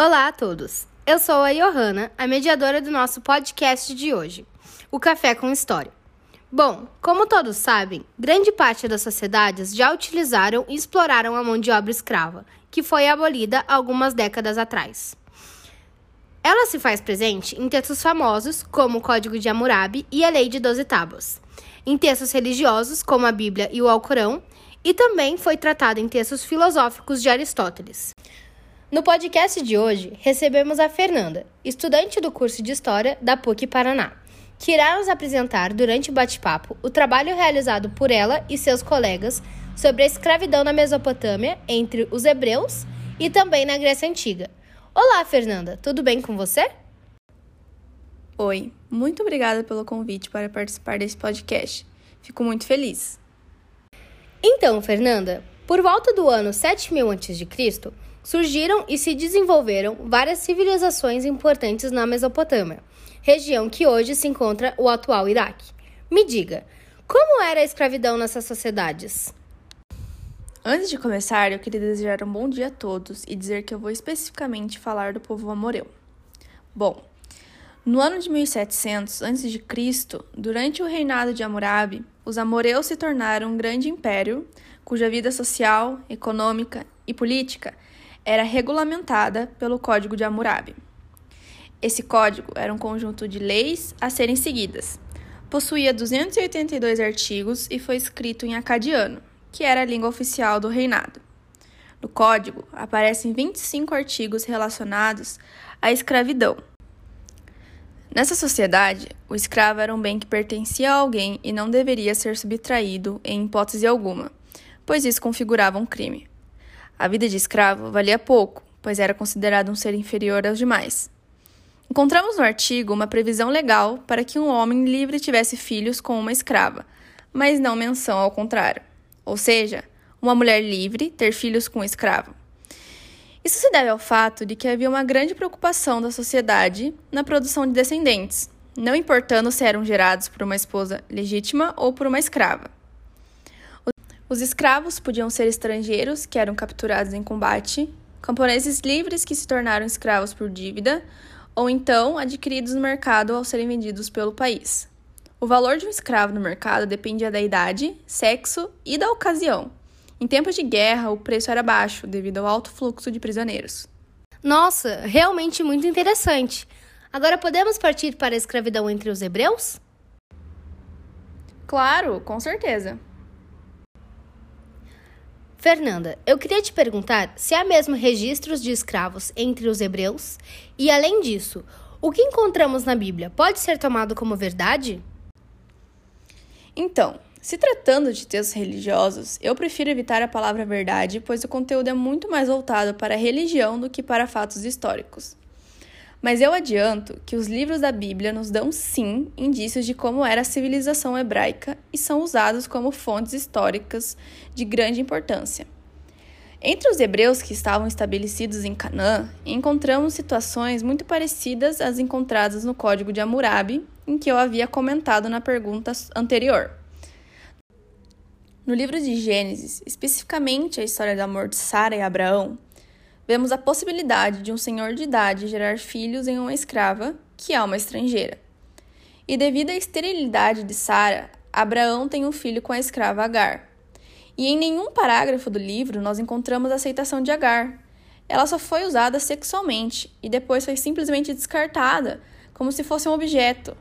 Olá a todos! Eu sou a Johanna, a mediadora do nosso podcast de hoje, o Café com História. Bom, como todos sabem, grande parte das sociedades já utilizaram e exploraram a mão de obra escrava, que foi abolida algumas décadas atrás. Ela se faz presente em textos famosos, como o Código de Hammurabi e a Lei de Doze Tábuas, em textos religiosos, como a Bíblia e o Alcorão, e também foi tratada em textos filosóficos de Aristóteles. No podcast de hoje, recebemos a Fernanda, estudante do curso de História da PUC Paraná, que irá nos apresentar durante o bate-papo o trabalho realizado por ela e seus colegas sobre a escravidão na Mesopotâmia entre os hebreus e também na Grécia Antiga. Olá, Fernanda, tudo bem com você? Oi, muito obrigada pelo convite para participar desse podcast. Fico muito feliz. Então, Fernanda, por volta do ano 7000 a.C., surgiram e se desenvolveram várias civilizações importantes na Mesopotâmia, região que hoje se encontra o atual Iraque. Me diga, como era a escravidão nessas sociedades? Antes de começar, eu queria desejar um bom dia a todos e dizer que eu vou especificamente falar do povo amoreu. Bom, no ano de 1700 a.C., durante o reinado de Hammurabi, os amoreus se tornaram um grande império cuja vida social, econômica e política era regulamentada pelo Código de Hammurabi. Esse código era um conjunto de leis a serem seguidas. Possuía 282 artigos e foi escrito em acadiano, que era a língua oficial do reinado. No código aparecem 25 artigos relacionados à escravidão. Nessa sociedade, o escravo era um bem que pertencia a alguém e não deveria ser subtraído em hipótese alguma, pois isso configurava um crime. A vida de escravo valia pouco, pois era considerado um ser inferior aos demais. Encontramos no artigo uma previsão legal para que um homem livre tivesse filhos com uma escrava, mas não menção ao contrário. Ou seja, uma mulher livre ter filhos com um escravo. Isso se deve ao fato de que havia uma grande preocupação da sociedade na produção de descendentes, não importando se eram gerados por uma esposa legítima ou por uma escrava. Os escravos podiam ser estrangeiros, que eram capturados em combate, camponeses livres que se tornaram escravos por dívida, ou então adquiridos no mercado ao serem vendidos pelo país. O valor de um escravo no mercado dependia da idade, sexo e da ocasião. Em tempos de guerra, o preço era baixo devido ao alto fluxo de prisioneiros. Nossa, realmente muito interessante. Agora podemos partir para a escravidão entre os hebreus? Claro, com certeza. Fernanda, eu queria te perguntar se há mesmo registros de escravos entre os hebreus e, além disso, o que encontramos na Bíblia pode ser tomado como verdade? Então, se tratando de textos religiosos, eu prefiro evitar a palavra verdade, pois o conteúdo é muito mais voltado para a religião do que para fatos históricos. Mas eu adianto que os livros da Bíblia nos dão sim indícios de como era a civilização hebraica e são usados como fontes históricas de grande importância. Entre os hebreus que estavam estabelecidos em Canaã, encontramos situações muito parecidas às encontradas no Código de Hammurabi, em que eu havia comentado na pergunta anterior. No livro de Gênesis, especificamente a história do amor de Sara e Abraão, vemos a possibilidade de um senhor de idade gerar filhos em uma escrava, que é uma estrangeira. E devido à esterilidade de Sara, Abraão tem um filho com a escrava Agar. E em nenhum parágrafo do livro nós encontramos a aceitação de Agar. Ela só foi usada sexualmente e depois foi simplesmente descartada, como se fosse um objeto.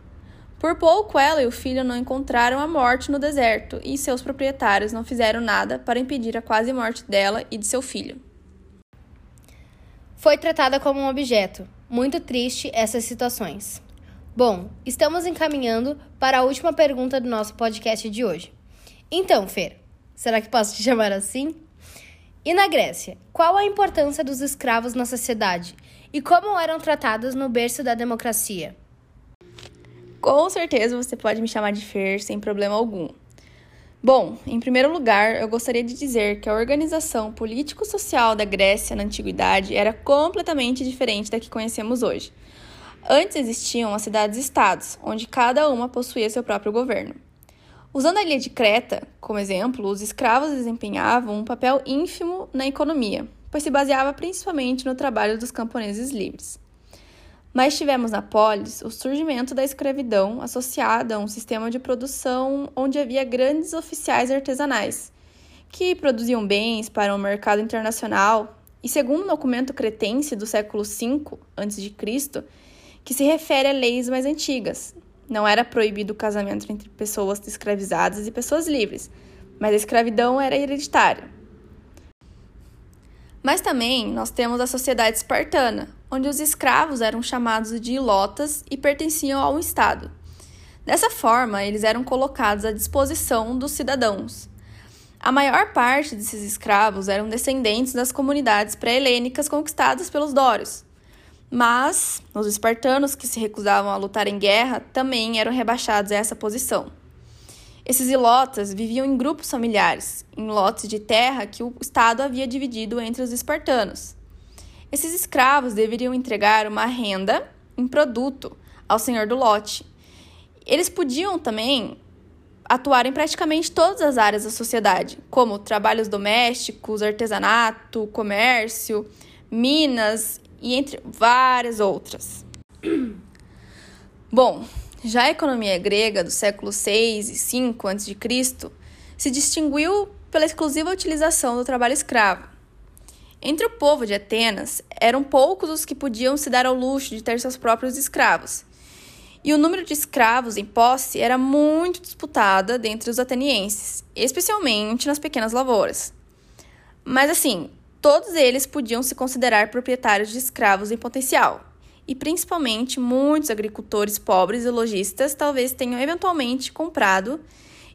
Por pouco ela e o filho não encontraram a morte no deserto e seus proprietários não fizeram nada para impedir a quase morte dela e de seu filho foi tratada como um objeto. Muito triste essas situações. Bom, estamos encaminhando para a última pergunta do nosso podcast de hoje. Então, Fer, será que posso te chamar assim? E na Grécia, qual a importância dos escravos na sociedade e como eram tratados no berço da democracia? Com certeza você pode me chamar de Fer sem problema algum. Bom, em primeiro lugar, eu gostaria de dizer que a organização político-social da Grécia na antiguidade era completamente diferente da que conhecemos hoje. Antes existiam as cidades-estados, onde cada uma possuía seu próprio governo. Usando a ilha de Creta como exemplo, os escravos desempenhavam um papel ínfimo na economia, pois se baseava principalmente no trabalho dos camponeses livres. Mas tivemos na polis o surgimento da escravidão associada a um sistema de produção onde havia grandes oficiais artesanais, que produziam bens para o um mercado internacional, e segundo um documento cretense do século V a.C., que se refere a leis mais antigas. Não era proibido o casamento entre pessoas escravizadas e pessoas livres, mas a escravidão era hereditária. Mas também nós temos a sociedade espartana, onde os escravos eram chamados de ilotas e pertenciam ao Estado. Dessa forma, eles eram colocados à disposição dos cidadãos. A maior parte desses escravos eram descendentes das comunidades pré-helênicas conquistadas pelos dórios. Mas os espartanos que se recusavam a lutar em guerra também eram rebaixados a essa posição. Esses ilotas viviam em grupos familiares, em lotes de terra que o Estado havia dividido entre os espartanos. Esses escravos deveriam entregar uma renda em produto ao senhor do lote. Eles podiam também atuar em praticamente todas as áreas da sociedade, como trabalhos domésticos, artesanato, comércio, minas e entre várias outras. Bom, já a economia grega do século 6 e 5 a.C. se distinguiu pela exclusiva utilização do trabalho escravo. Entre o povo de Atenas, eram poucos os que podiam se dar ao luxo de ter seus próprios escravos. E o número de escravos em posse era muito disputada dentre os atenienses, especialmente nas pequenas lavouras. Mas assim, todos eles podiam se considerar proprietários de escravos em potencial e principalmente muitos agricultores pobres e lojistas talvez tenham eventualmente comprado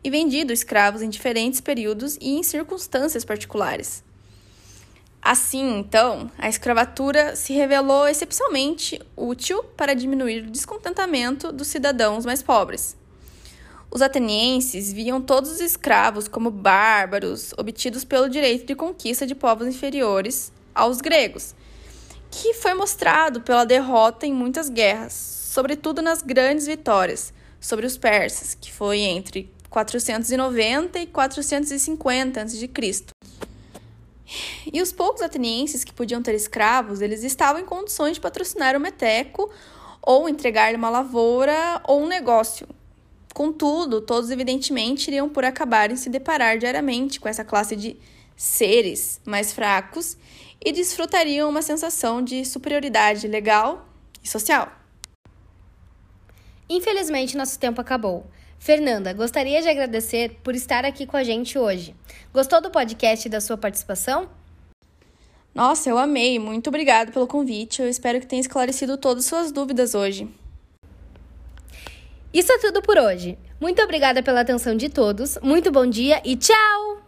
e vendido escravos em diferentes períodos e em circunstâncias particulares. Assim, então, a escravatura se revelou excepcionalmente útil para diminuir o descontentamento dos cidadãos mais pobres. Os atenienses viam todos os escravos como bárbaros obtidos pelo direito de conquista de povos inferiores aos gregos que foi mostrado pela derrota em muitas guerras, sobretudo nas grandes vitórias sobre os persas, que foi entre 490 e 450 a.C. E os poucos atenienses que podiam ter escravos, eles estavam em condições de patrocinar o meteco ou entregar-lhe uma lavoura ou um negócio. Contudo, todos evidentemente iriam por acabarem se deparar diariamente com essa classe de seres mais fracos e desfrutariam uma sensação de superioridade legal e social. Infelizmente, nosso tempo acabou. Fernanda, gostaria de agradecer por estar aqui com a gente hoje. Gostou do podcast e da sua participação? Nossa, eu amei. Muito obrigada pelo convite. Eu espero que tenha esclarecido todas as suas dúvidas hoje. Isso é tudo por hoje. Muito obrigada pela atenção de todos. Muito bom dia e tchau!